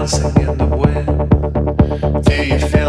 dancing in the wind? Do you feel